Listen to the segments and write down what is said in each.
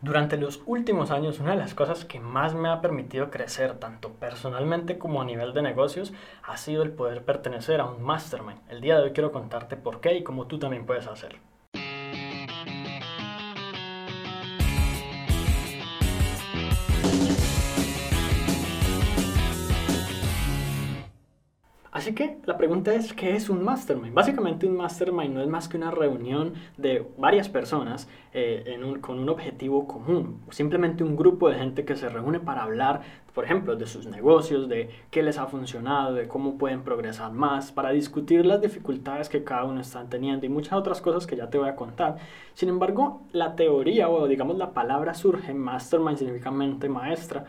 Durante los últimos años, una de las cosas que más me ha permitido crecer, tanto personalmente como a nivel de negocios, ha sido el poder pertenecer a un mastermind. El día de hoy quiero contarte por qué y cómo tú también puedes hacerlo. Así que la pregunta es, ¿qué es un mastermind? Básicamente un mastermind no es más que una reunión de varias personas eh, con un objetivo común, simplemente un grupo de gente que se reúne para hablar, por ejemplo, de sus negocios, de qué les ha funcionado, de cómo pueden progresar más, para discutir las dificultades que cada uno está teniendo y muchas otras cosas que ya te voy a contar. Sin embargo, la teoría o digamos la palabra surge, mastermind significa maestra,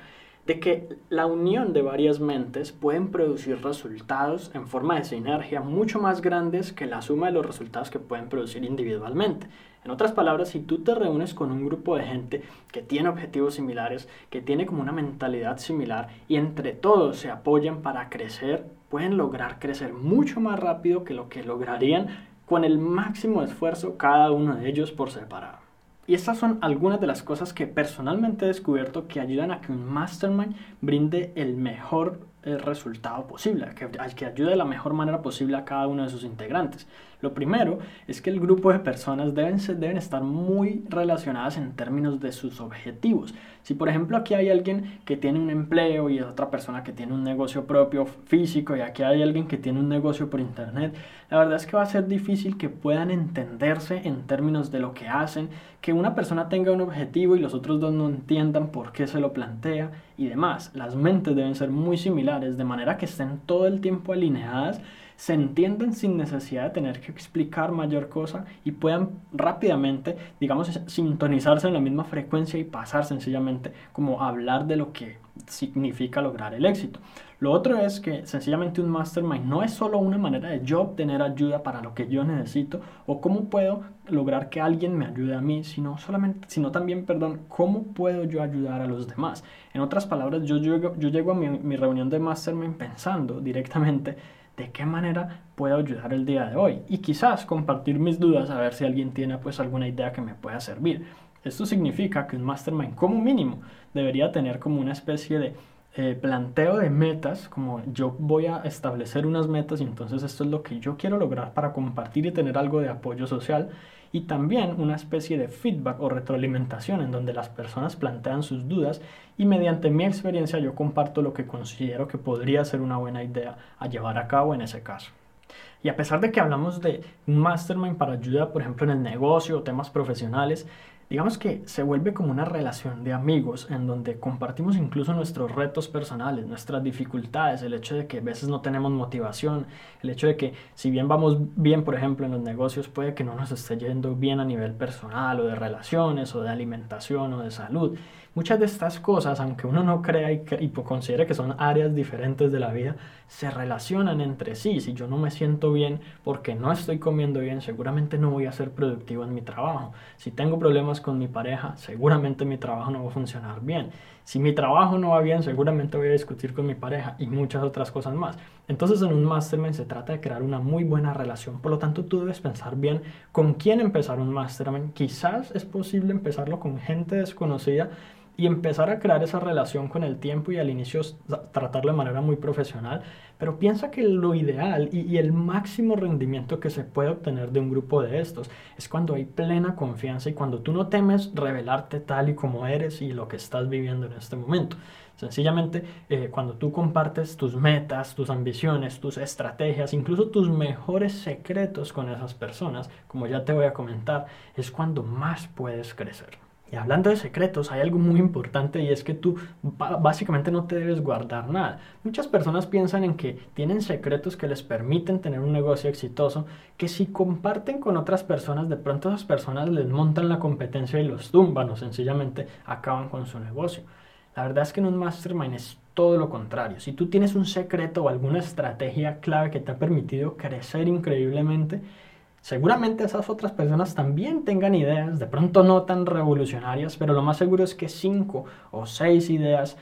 de que la unión de varias mentes pueden producir resultados en forma de sinergia mucho más grandes que la suma de los resultados que pueden producir individualmente. En otras palabras, si tú te reúnes con un grupo de gente que tiene objetivos similares, que tiene como una mentalidad similar y entre todos se apoyan para crecer, pueden lograr crecer mucho más rápido que lo que lograrían con el máximo esfuerzo cada uno de ellos por separado. Y estas son algunas de las cosas que personalmente he descubierto que ayudan a que un mastermind brinde el mejor el resultado posible, que, que ayude de la mejor manera posible a cada uno de sus integrantes. Lo primero es que el grupo de personas deben, deben estar muy relacionadas en términos de sus objetivos. Si por ejemplo aquí hay alguien que tiene un empleo y otra persona que tiene un negocio propio físico y aquí hay alguien que tiene un negocio por internet, la verdad es que va a ser difícil que puedan entenderse en términos de lo que hacen, que una persona tenga un objetivo y los otros dos no entiendan por qué se lo plantea y demás. Las mentes deben ser muy similares, de manera que estén todo el tiempo alineadas, se entiendan sin necesidad de tener que explicar mayor cosa y puedan rápidamente, digamos, sintonizarse en la misma frecuencia y pasar sencillamente como hablar de lo que significa lograr el éxito. Lo otro es que sencillamente un mastermind no es solo una manera de yo obtener ayuda para lo que yo necesito o cómo puedo lograr que alguien me ayude a mí, sino solamente, sino también, perdón, cómo puedo yo ayudar a los demás. En otras palabras, yo llego, yo llego a mi, mi reunión de mastermind pensando directamente de qué manera puedo ayudar el día de hoy y quizás compartir mis dudas a ver si alguien tiene pues alguna idea que me pueda servir. Esto significa que un mastermind como mínimo debería tener como una especie de eh, planteo de metas, como yo voy a establecer unas metas y entonces esto es lo que yo quiero lograr para compartir y tener algo de apoyo social y también una especie de feedback o retroalimentación en donde las personas plantean sus dudas y mediante mi experiencia yo comparto lo que considero que podría ser una buena idea a llevar a cabo en ese caso. Y a pesar de que hablamos de un mastermind para ayuda, por ejemplo, en el negocio o temas profesionales, digamos que se vuelve como una relación de amigos en donde compartimos incluso nuestros retos personales, nuestras dificultades, el hecho de que a veces no tenemos motivación, el hecho de que si bien vamos bien, por ejemplo, en los negocios, puede que no nos esté yendo bien a nivel personal o de relaciones o de alimentación o de salud. Muchas de estas cosas, aunque uno no crea y, y considere que son áreas diferentes de la vida, se relacionan entre sí. Si yo no me siento bien porque no estoy comiendo bien, seguramente no voy a ser productivo en mi trabajo. Si tengo problemas con mi pareja, seguramente mi trabajo no va a funcionar bien. Si mi trabajo no va bien, seguramente voy a discutir con mi pareja y muchas otras cosas más. Entonces en un mastermind se trata de crear una muy buena relación. Por lo tanto, tú debes pensar bien con quién empezar un mastermind. Quizás es posible empezarlo con gente desconocida y empezar a crear esa relación con el tiempo y al inicio tratarlo de manera muy profesional, pero piensa que lo ideal y, el máximo rendimiento que se puede obtener de un grupo de estos es cuando hay plena confianza y cuando tú no temes revelarte tal y como eres y lo que estás viviendo en este momento. Sencillamente, eh, cuando tú compartes tus metas, tus ambiciones, tus estrategias, incluso tus mejores secretos con esas personas, como ya te voy a comentar, es cuando más puedes crecer. Y hablando de secretos, hay algo muy importante y es que tú básicamente no te debes guardar nada. Muchas personas piensan en que tienen secretos que les permiten tener un negocio exitoso, que si comparten con otras personas, de pronto esas personas les montan la competencia y los tumban o sencillamente acaban con su negocio. La verdad es que en un mastermind es todo lo contrario. Si tú tienes un secreto o alguna estrategia clave que te ha permitido crecer increíblemente, Seguramente esas otras personas también tengan ideas, de pronto no tan revolucionarias, pero lo más seguro es que cinco o seis ideas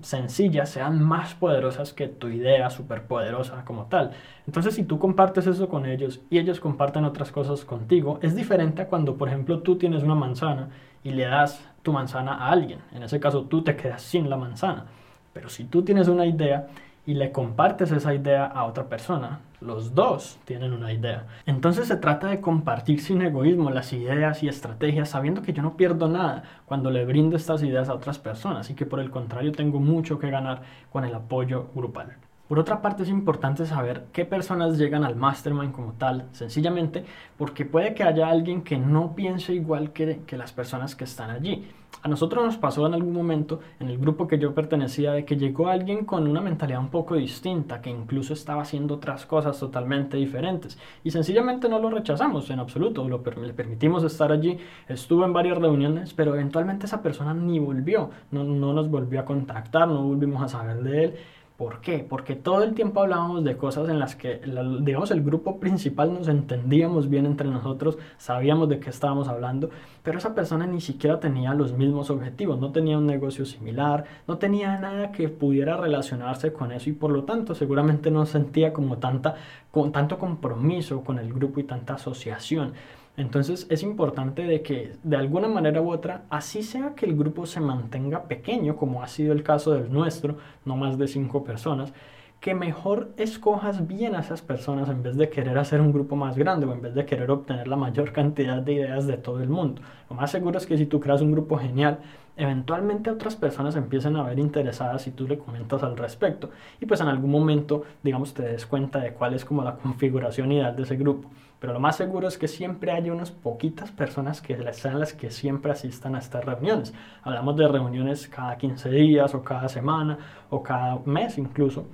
sencillas sean más poderosas que tu idea superpoderosa como tal. Entonces, si tú compartes eso con ellos y ellos comparten otras cosas contigo, es diferente a cuando, por ejemplo, tú tienes una manzana y le das tu manzana a alguien. En ese caso tú te quedas sin la manzana. Pero si tú tienes una idea y le compartes esa idea a otra persona, los dos tienen una idea. Entonces se trata de compartir sin egoísmo las ideas y estrategias, sabiendo que yo no pierdo nada cuando le brindo estas ideas a otras personas y que por el contrario tengo mucho que ganar con el apoyo grupal. Por otra parte es importante saber qué personas llegan al mastermind como tal, sencillamente porque puede que haya alguien que no piense igual que, las personas que están allí. A nosotros nos pasó en algún momento en el grupo que yo pertenecía de que llegó alguien con una mentalidad un poco distinta, que incluso estaba haciendo otras cosas totalmente diferentes. Y sencillamente no lo rechazamos en absoluto, lo, le permitimos estar allí, estuvo en varias reuniones, pero eventualmente esa persona ni volvió, no nos volvió a contactar, no volvimos a saber de él ¿Por qué? Porque todo el tiempo hablábamos de cosas en las que, digamos, el grupo principal nos entendíamos bien entre nosotros, sabíamos de qué estábamos hablando, pero esa persona ni siquiera tenía los mismos objetivos, no tenía un negocio similar, no tenía nada que pudiera relacionarse con eso y por lo tanto seguramente no sentía como tanta, con tanto compromiso con el grupo y tanta asociación. Entonces es importante de que de alguna manera u otra, así sea que el grupo se mantenga pequeño, como ha sido el caso del nuestro, no más de cinco personas, que mejor escojas bien a esas personas en vez de querer hacer un grupo más grande o en vez de querer obtener la mayor cantidad de ideas de todo el mundo. Lo más seguro es que si tú creas un grupo genial, eventualmente otras personas empiecen a ver interesadas y tú le comentas al respecto y pues en algún momento, digamos, te des cuenta de cuál es como la configuración ideal de ese grupo. Pero lo más seguro es que siempre haya unas poquitas personas que sean las que siempre asistan a estas reuniones. Hablamos de reuniones cada 15 días o cada semana o cada mes incluso,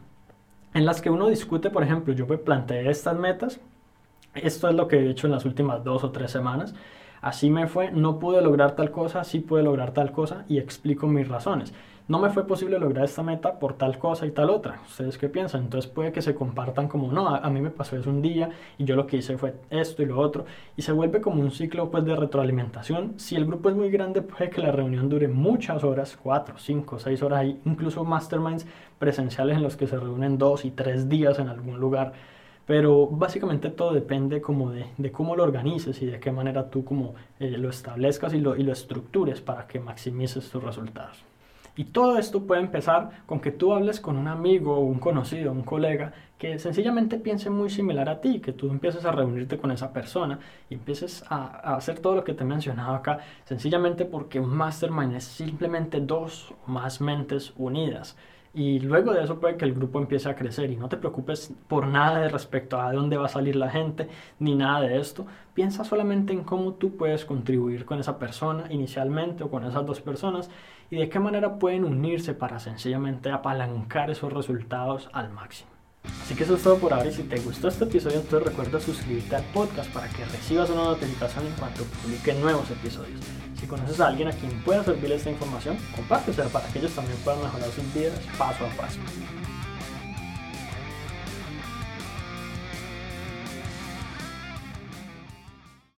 en las que uno discute, por ejemplo, yo me planteé estas metas, esto es lo que he hecho en las últimas dos o tres semanas, así me fue, no pude lograr tal cosa, sí pude lograr tal cosa y explico mis razones no me fue posible lograr esta meta por tal cosa y tal otra. ¿Ustedes qué piensan? Entonces puede que se compartan como, no, a, mí me pasó eso un día y yo lo que hice fue esto y lo otro. Y se vuelve como un ciclo pues de retroalimentación. Si el grupo es muy grande, puede que la reunión dure muchas horas, cuatro, cinco, seis horas. Hay incluso masterminds presenciales en los que se reúnen dos y tres días en algún lugar. Pero básicamente todo depende como de, de, cómo lo organices y de qué manera tú como eh, lo establezcas y lo, y lo estructures para que maximices tus resultados. Y todo esto puede empezar con que tú hables con un amigo, un conocido, un colega que sencillamente piense muy similar a ti, que tú empieces a reunirte con esa persona y empieces a, a, hacer todo lo que te he mencionado acá, sencillamente porque un mastermind es simplemente dos o más mentes unidas. Y luego de eso puede que el grupo empiece a crecer y no te preocupes por nada de respecto a dónde va a salir la gente ni nada de esto. Piensa solamente en cómo tú puedes contribuir con esa persona inicialmente o con esas dos personas y de qué manera pueden unirse para sencillamente apalancar esos resultados al máximo. Así que eso es todo por ahora y si te gustó este episodio entonces recuerda suscribirte al podcast para que recibas una notificación en cuanto publique nuevos episodios. Si conoces a alguien a quien pueda servirle esta información, compártesela para que ellos también puedan mejorar sus vidas paso a paso.